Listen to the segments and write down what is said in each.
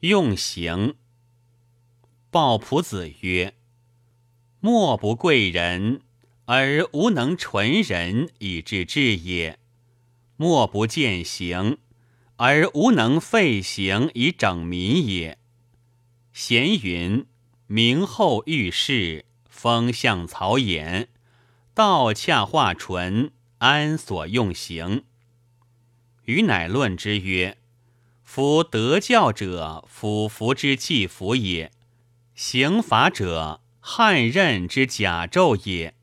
用刑。鲍仆子曰：“莫不贵人，而无能纯人以致治也；莫不见行，而无能废行以整民也。”咸云：“明后遇事，风向草偃，道洽化纯，安所用刑？”余乃论之曰：“夫得教者，夫服之祭服也；刑罚者，汉刃之甲胄也。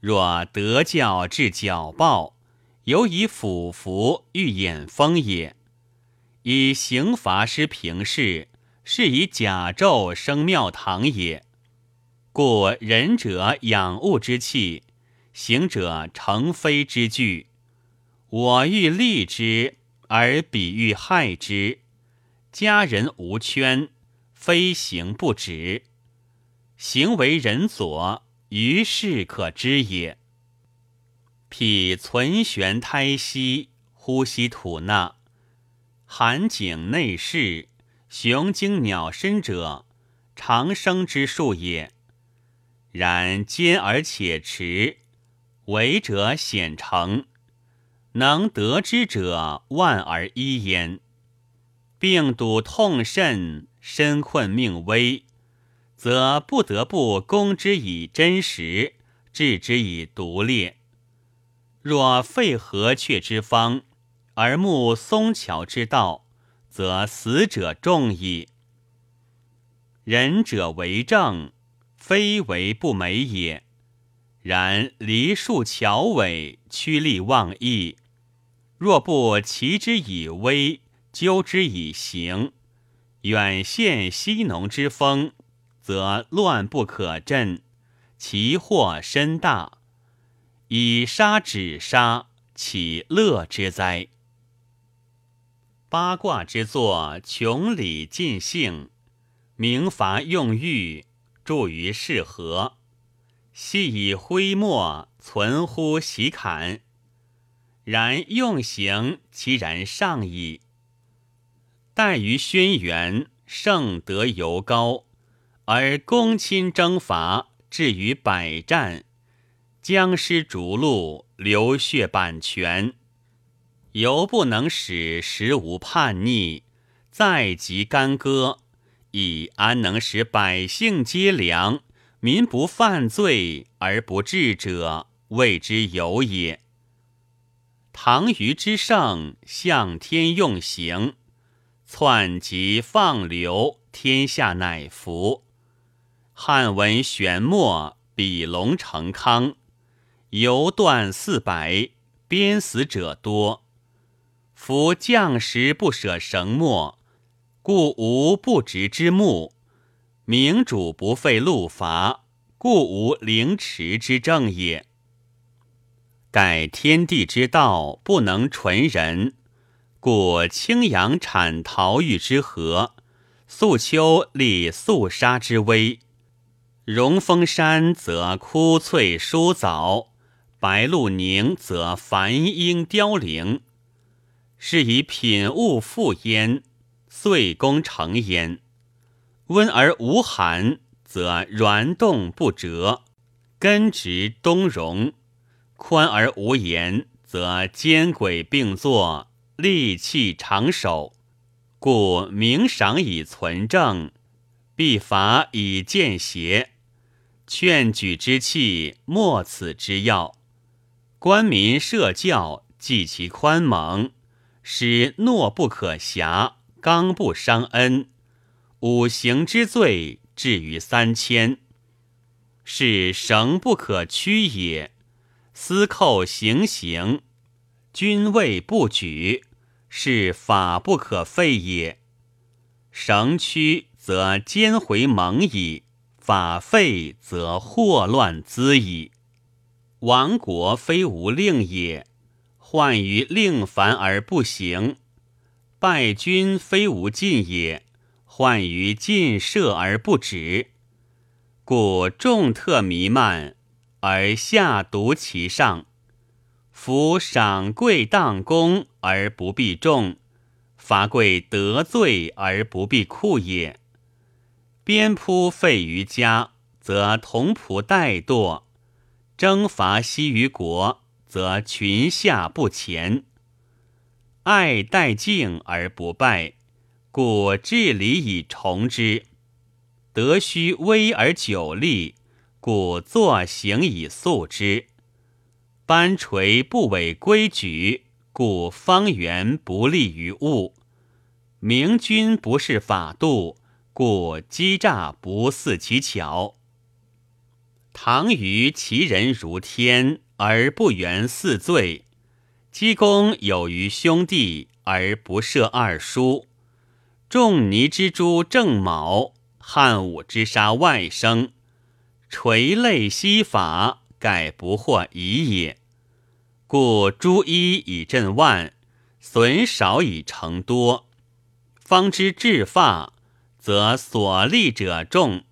若得教至矫暴，犹以辅服欲掩风也。以刑罚施平事，是以甲胄生庙堂也。故仁者养物之器，行者成非之具。”我欲立之，而比喻害之。家人无圈，非行不止。行为人左，于是可知也。脾存玄胎息，呼吸吐纳，寒景内视，雄精鸟身者，长生之术也。然坚而且持，为者显成。能得之者万而一焉。病笃痛甚，身困命危，则不得不攻之以真实，治之以毒劣。若废和却之方，而慕松乔之道，则死者众矣。仁者为政，非为不美也。然梨树桥尾，趋利忘义。若不齐之以威，纠之以刑，远陷西农之风，则乱不可镇，其祸深大。以杀止杀，岂乐之哉？八卦之作，穷理尽性，明罚用欲，著于是和。系以灰墨，存乎喜坎。然用刑其然上矣。待于轩辕，圣德尤高，而公亲征伐，至于百战，僵尸逐鹿，流血版权，犹不能使时无叛逆，再及干戈，以安能使百姓皆良，民不犯罪而不治者，谓之有也。唐虞之盛，向天用刑，篡及放流，天下乃服。汉文玄末，比龙成康，犹断四百，鞭死者多。夫将士不舍绳墨，故无不执之木；明主不废禄罚，故无凌迟之政也。盖天地之道不能纯人，故青阳产陶玉之和，素秋立肃杀之威。荣峰山则枯翠疏藻，白露凝则繁英凋零。是以品物复焉，岁功成焉。温而无寒，则软动不折，根植冬荣。宽而无言，则奸诡并作，利器长守。故明赏以存正，必罚以见邪。劝举之器，莫此之要。官民设教，济其宽猛，使诺不可瑕，刚不伤恩。五行之罪，至于三千，是绳不可屈也。司寇行刑，君位不举，是法不可废也。绳屈则奸回猛矣，法废则祸乱滋矣。亡国非无令也，患于令繁而不行；败军非无禁也，患于禁射而不止。故众特弥漫。而下独其上，夫赏贵当功而不必重，罚贵得罪而不必库也。鞭扑废于家，则同仆怠惰；征伐息于国，则群下不前。爱待敬而不败，故治理以崇之；德须威而久立，故作行以素之。班垂不违规矩，故方圆不利于物；明君不是法度，故欺诈不似其巧。唐虞其人如天，而不原四罪。姬公有余兄弟而不赦二叔，仲尼之诛郑卯，汉武之杀外甥，垂泪息法，盖不惑疑也。故诸一以振万，损少以成多。方知治发，则所利者众；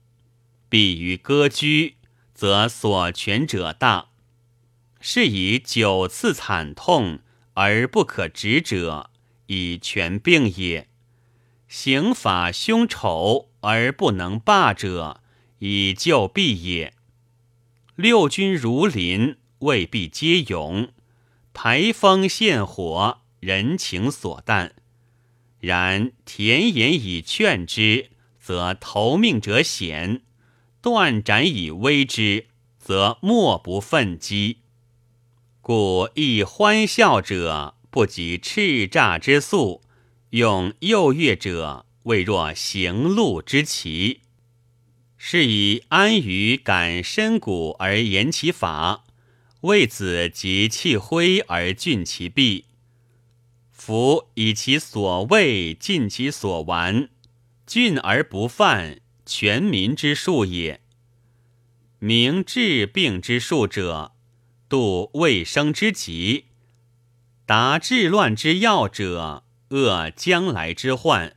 必于割居，则所权者大。是以九次惨痛而不可止者，以权病也；刑法凶丑而不能罢者，以救弊也。六军如林，未必皆勇；排风陷火，人情所惮。然甜言以劝之，则投命者险；断斩以威之，则莫不愤激。故亦欢笑者不及叱咤之速，用诱悦者未若行路之奇。是以安于感深谷而言其法，为子及气灰而峻其弊。夫以其所畏尽其所玩，峻而不犯，全民之术也。明治病之术者。度未生之急，达治乱之要者，遏将来之患。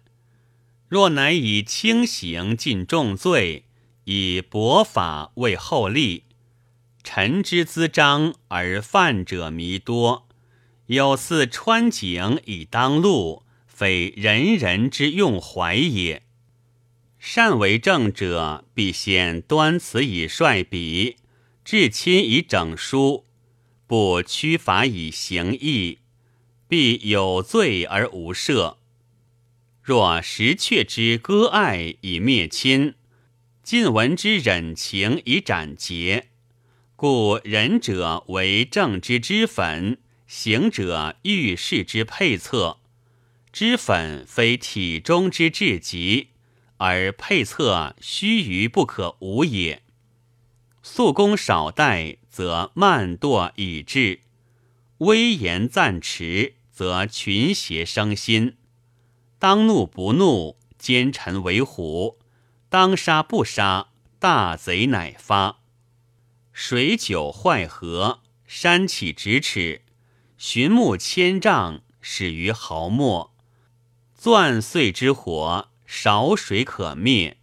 若乃以轻刑尽重罪，以薄法为后利，臣之滋章而犯者弥多，有似穿井以当路，非人人之用怀也。善为政者，必先端此以率笔，至亲以整书。不屈法以行义，必有罪而无赦。若实阙之割爱以灭亲，晋文之忍情以斩节，故仁者为政之脂粉，行者遇事之配策。脂粉非体中之至极，而配策须臾不可无也。素公少怠。则慢惰以至，威严暂迟，则群邪生心。当怒不怒，奸臣为虎；当杀不杀，大贼乃发。水久坏河，山起咫尺，寻木千丈，始于毫末。钻碎之火，少水可灭；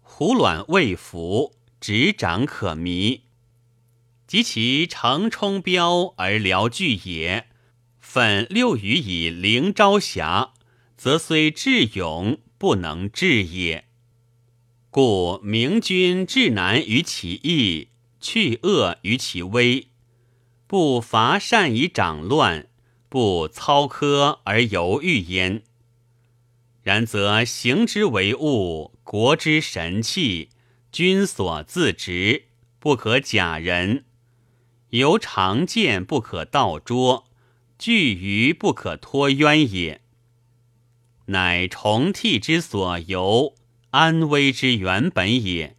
胡卵未服，执掌可迷。及其乘冲标而辽巨也，粉六羽以凌朝霞，则虽智勇，不能治也。故明君治难于其易，去恶于其危，不伐善以长乱，不操科而犹豫焉。然则行之为物，国之神器，君所自执，不可假人。由常见不可道捉，惧于不可托冤也。乃重替之所由，安危之原本也。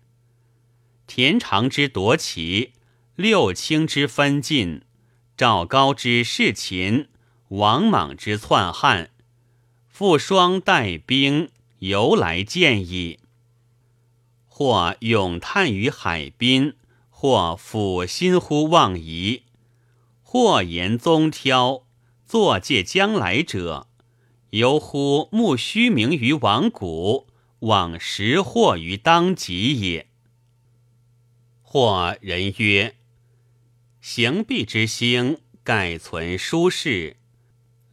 田常之夺齐，六卿之分晋，赵高之弑秦，王莽之篡汉，复双带兵，由来见矣。或咏叹于海滨。或抚心乎望夷，或言宗挑，作借将来者，犹乎慕虚名于往古，往识祸于当即也。或人曰：行必之兴，盖存舒适；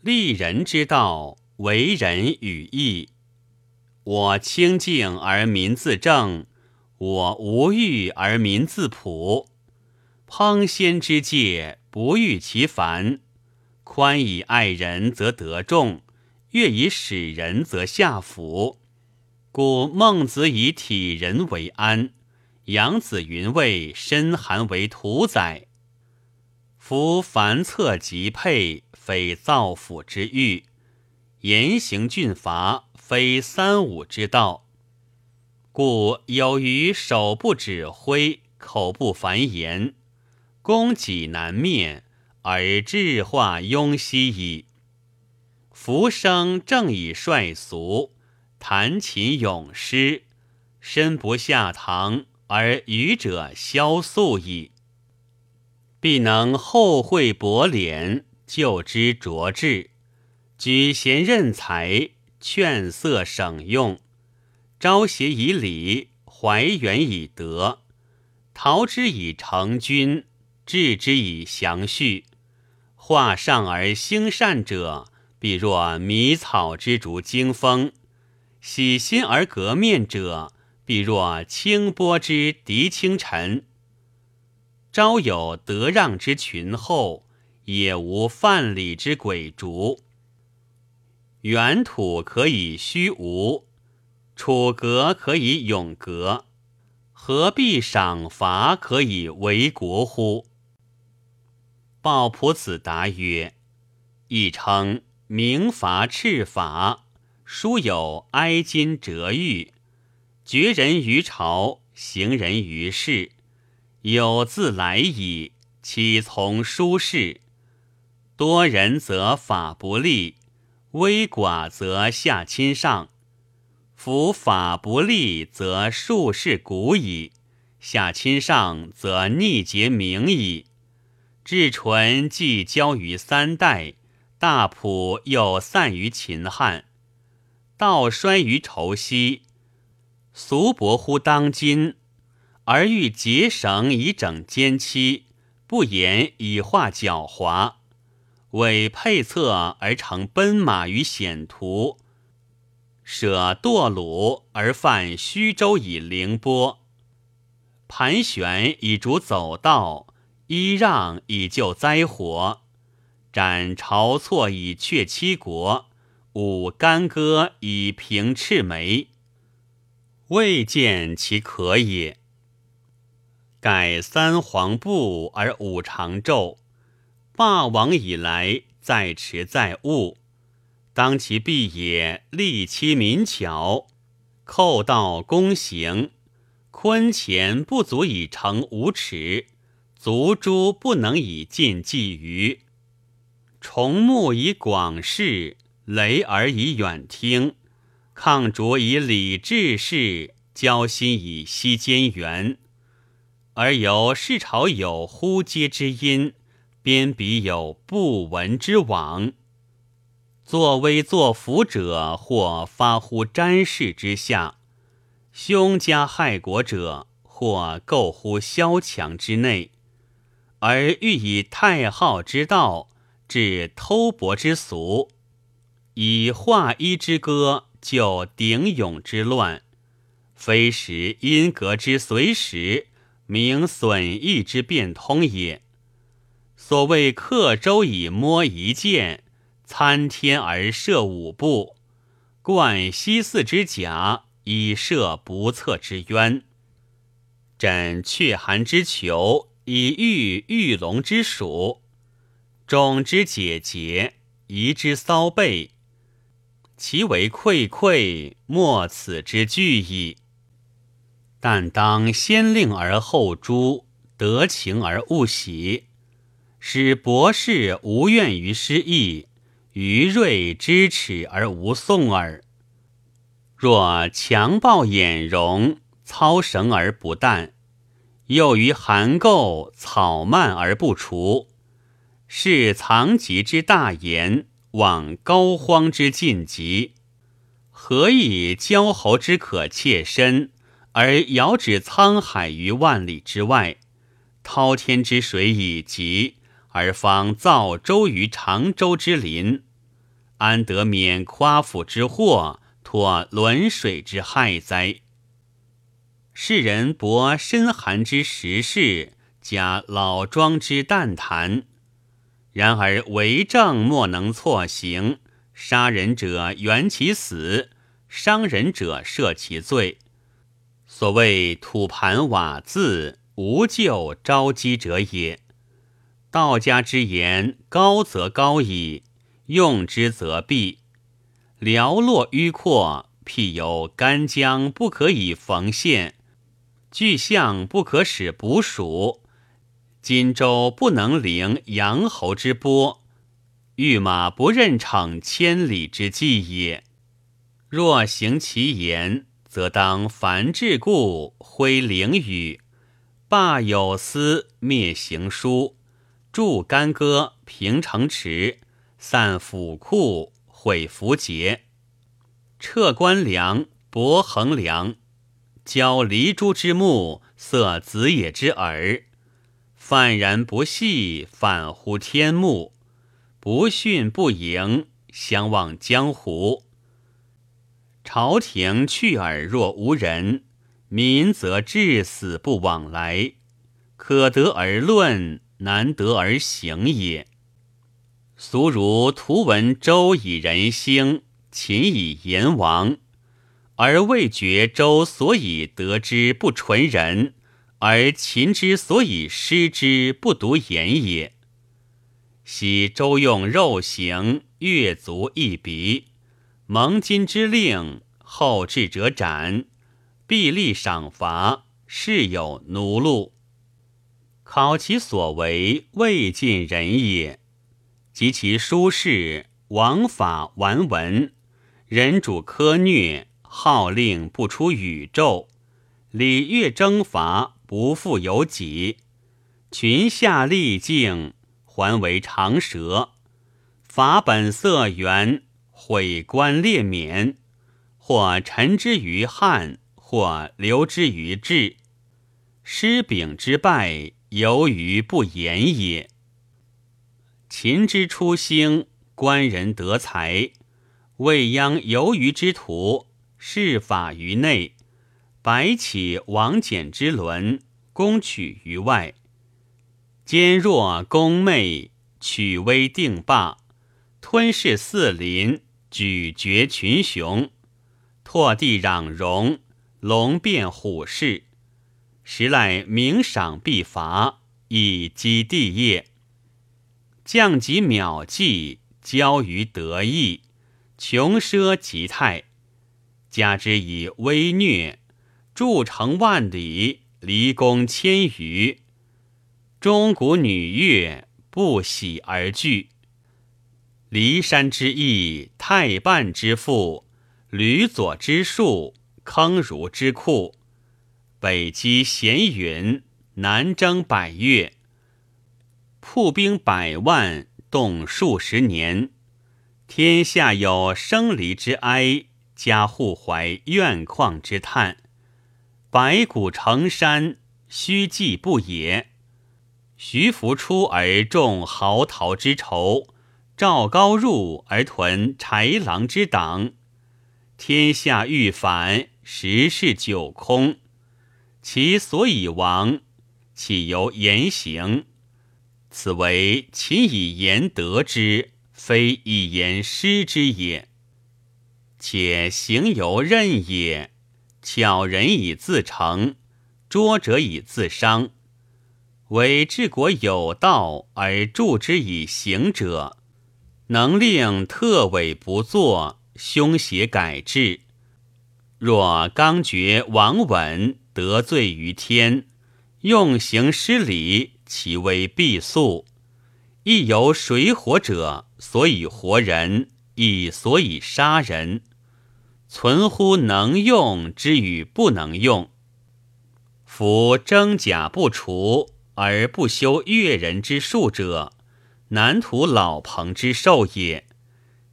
立人之道，为人与义。我清静而民自正，我无欲而民自朴。烹仙之戒，不欲其繁。宽以爱人，则得众；悦以使人，则下服。故孟子以体人为安，杨子云谓身寒为屠宰。夫凡策即配，非造府之欲；严刑峻法，非三五之道。故有余手不指挥，口不繁言，攻己难灭，而智化庸息矣。浮生正以率俗。弹琴咏诗，身不下堂，而愚者萧素矣。必能后会薄敛，就之卓志，举贤任才，劝色省用，招协以礼，怀远以德，陶之以成君，治之以祥序。化上而兴善者，必若迷草之竹经风。喜心而革面者，必若清波之涤清尘。朝有德让之群厚，也无犯礼之鬼逐。原土可以虚无，楚革可以永革，何必赏罚可以为国乎？鲍仆子答曰：“亦称明罚赤法。”书有哀今折狱，绝人于朝，行人于世。有自来矣，岂从书事？多人则法不立，微寡则下亲上。夫法不立，则术士古矣；下亲上，则逆节明矣。至纯既交于三代，大朴又散于秦汉。道衰于愁兮，俗薄乎当今，而欲结绳以整奸妻，不言以化狡猾，委配策而成奔马于险途，舍堕虏而犯虚舟以凌波，盘旋以逐走道，揖让以救灾火，斩晁错以却七国。舞干戈以平赤眉，未见其可也。改三皇布而五常胄，霸王以来在持在务，当其必也。利其民巧，寇盗公行，坤钱不足以成五尺，足珠不能以尽鲫鱼，重木以广视。雷而以远听，抗卓以礼治事，交心以息间缘。而由世朝有呼接之音，边彼有不闻之往。作威作福者，或发乎詹事之下；凶加害国者，或构乎萧墙之内。而欲以太昊之道，治偷薄之俗。以画衣之歌救鼎勇之乱，非时因格之随时，明损益之变通也。所谓刻舟以摸一箭，参天而射五步，冠西四之甲以射不测之渊，枕雀寒之裘以御玉龙之属，种之解节，移之骚背。其为愧愧，莫此之惧矣。但当先令而后诛，得情而勿喜，使博士无怨于失意，愚锐知耻而无讼耳。若强暴掩容，操绳而不惮，又于寒垢草蔓而不除，是藏疾之大言。往膏肓之尽极，何以交侯之可切身，而遥指沧海于万里之外？滔天之水已极，而方造舟于长洲之林。安得免夸父之祸，托沦水之害哉？世人博深寒之时事，加老庄之淡谈。然而为政莫能错行，杀人者原其死，伤人者赦其罪。所谓土盘瓦字，无救招积者也。道家之言，高则高矣，用之则弊。寥落迂阔，譬有干将不可以缝线，巨象不可使捕鼠，荆州不能凌阳侯之波，御马不任骋千里之计也。若行其言，则当凡至故，挥灵雨，罢有司，灭行书。助干戈，平城池，散府库，毁符节，撤官粮，薄衡梁，交离珠之木，塞子野之耳。泛然不系，反乎天目；不训不迎，相望江湖。朝廷去而若无人，民则至死不往来。可得而论。难得而行也。俗如图闻周以人兴，秦以言亡，而未觉周所以得之不纯人，而秦之所以失之不独言也。昔周用肉刑，越足一鼻，蒙金之令，后至者斩，必立赏罚，事有奴禄。考其所为，未尽人也；及其书事，王法完文，人主苛虐，号令不出宇宙，礼乐征伐不复有己，群下力敬，还为长蛇，法本色圆，毁官列冕，或陈之于汉，或留之于治，师秉之败。由于不言也。秦之初兴，官人得才；未央游于之徒，事法于内；白起王翦之伦，攻取于外。坚若攻昧，取威定霸，吞噬四邻，举绝群雄，拓地攘戎，龙变虎视。时赖明赏必罚，以积地业。降级秒计，交于得意，穷奢极泰。加之以威虐，筑城万里，离宫千余。钟鼓女乐，不喜而惧。骊山之役，太半之父，吕左之术，坑儒之库。北击咸云，南征百越，铺兵百万，动数十年。天下有生离之哀，家户怀怨旷之叹。白骨成山，虚迹不也？徐福出而众豪陶之仇，赵高入而屯豺狼之党。天下欲反，时势久空。其所以亡，岂由言行？此为秦以言得之，非以言失之也。且行由任也，巧人以自成，拙者以自伤。为治国有道而助之以行者，能令特委不作，凶邪改制。若刚决王稳。得罪于天，用刑失礼，其威必肃。亦由水火者，所以活人，亦所以杀人。存乎能用之与不能用。夫征甲不除而不修越人之术者，难图老彭之寿也。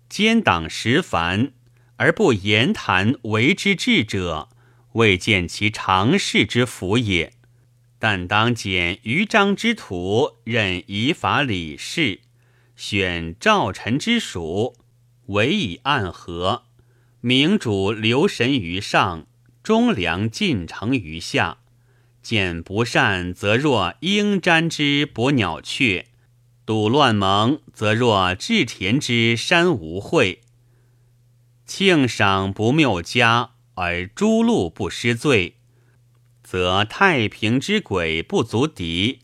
奸党实繁而不言谈为之治者。未见其常事之福也，但当减于章之徒，任以法理事，选赵臣之属，唯以暗合。明主留神于上，忠良尽诚于下。见不善，则若鹰瞻之伯鸟雀；睹乱盟，则若至田之山无秽。庆赏不谬家，而诸路不失罪，则太平之鬼不足敌。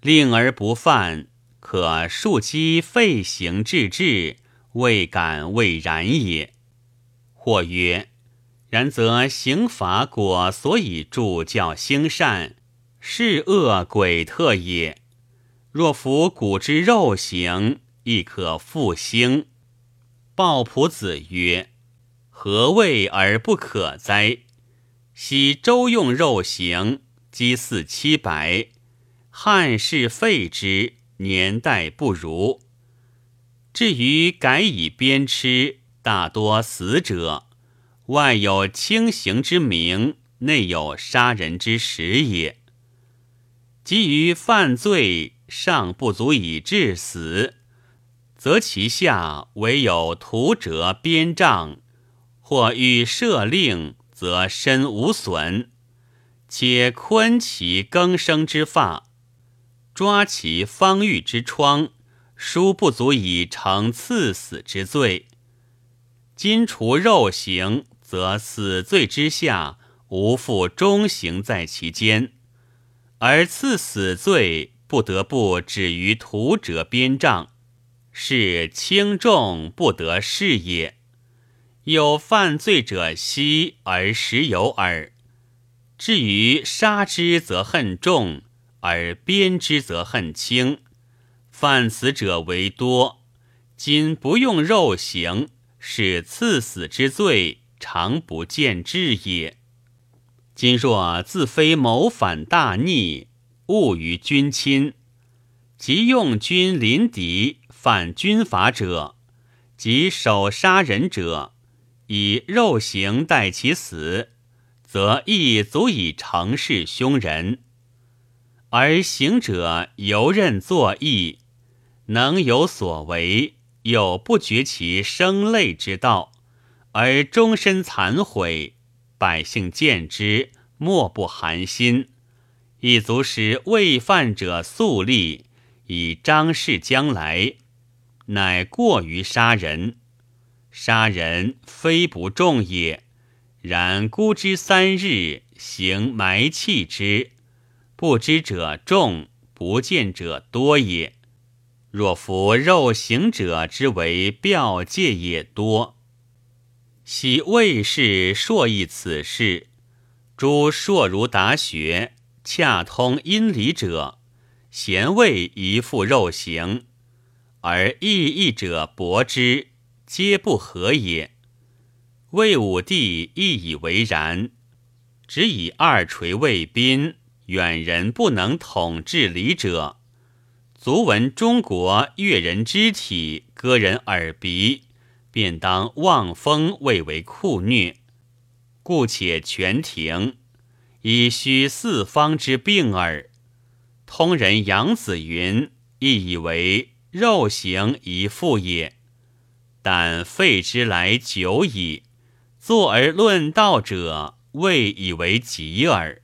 令而不犯，可庶积废行至治，未敢未然也。或曰。然则刑罚果所以助教兴善，是恶鬼特也。若服古之肉刑，亦可复兴。鲍仆子曰：“何谓而不可哉？昔周用肉刑，积四七百，汉室废之，年代不如。至于改以鞭笞，大多死者。”外有轻刑之名，内有杀人之实也。基于犯罪尚不足以致死，则其下唯有徒者鞭杖，或欲赦令，则身无损；且昆其更生之发，抓其方欲之疮，殊不足以成赐死之罪。今除肉刑。则死罪之下，无复中刑在其间，而赐死罪不得不止于徒者鞭杖，是轻重不得是也。有犯罪者息而时有耳。至于杀之，则恨重；而鞭之，则恨轻。犯死者为多，今不用肉刑，是赐死之罪。常不见志也。今若自非谋反大逆，误于君亲，即用军临敌，犯军法者，即手杀人者，以肉刑待其死，则亦足以成事凶人。而行者游刃作义，能有所为，有不绝其生类之道。而终身残悔，百姓见之，莫不寒心。亦足使未犯者肃立，以彰示将来。乃过于杀人，杀人非不重也。然孤之三日，行埋弃之，不知者众，不见者多也。若服肉刑者之为表戒也多。昔魏氏硕议此事，诸硕如达学，洽通阴理者，贤位宜复肉刑，而异义者驳之，皆不合也。魏武帝亦以为然，只以二垂魏宾，远人不能统治礼者，足闻中国悦人肢体，割人耳鼻。便当望风谓为酷虐，故且全停以虚四方之病耳。通人杨子云亦以为肉刑一复也，但废之来久矣。坐而论道者，未以为极耳。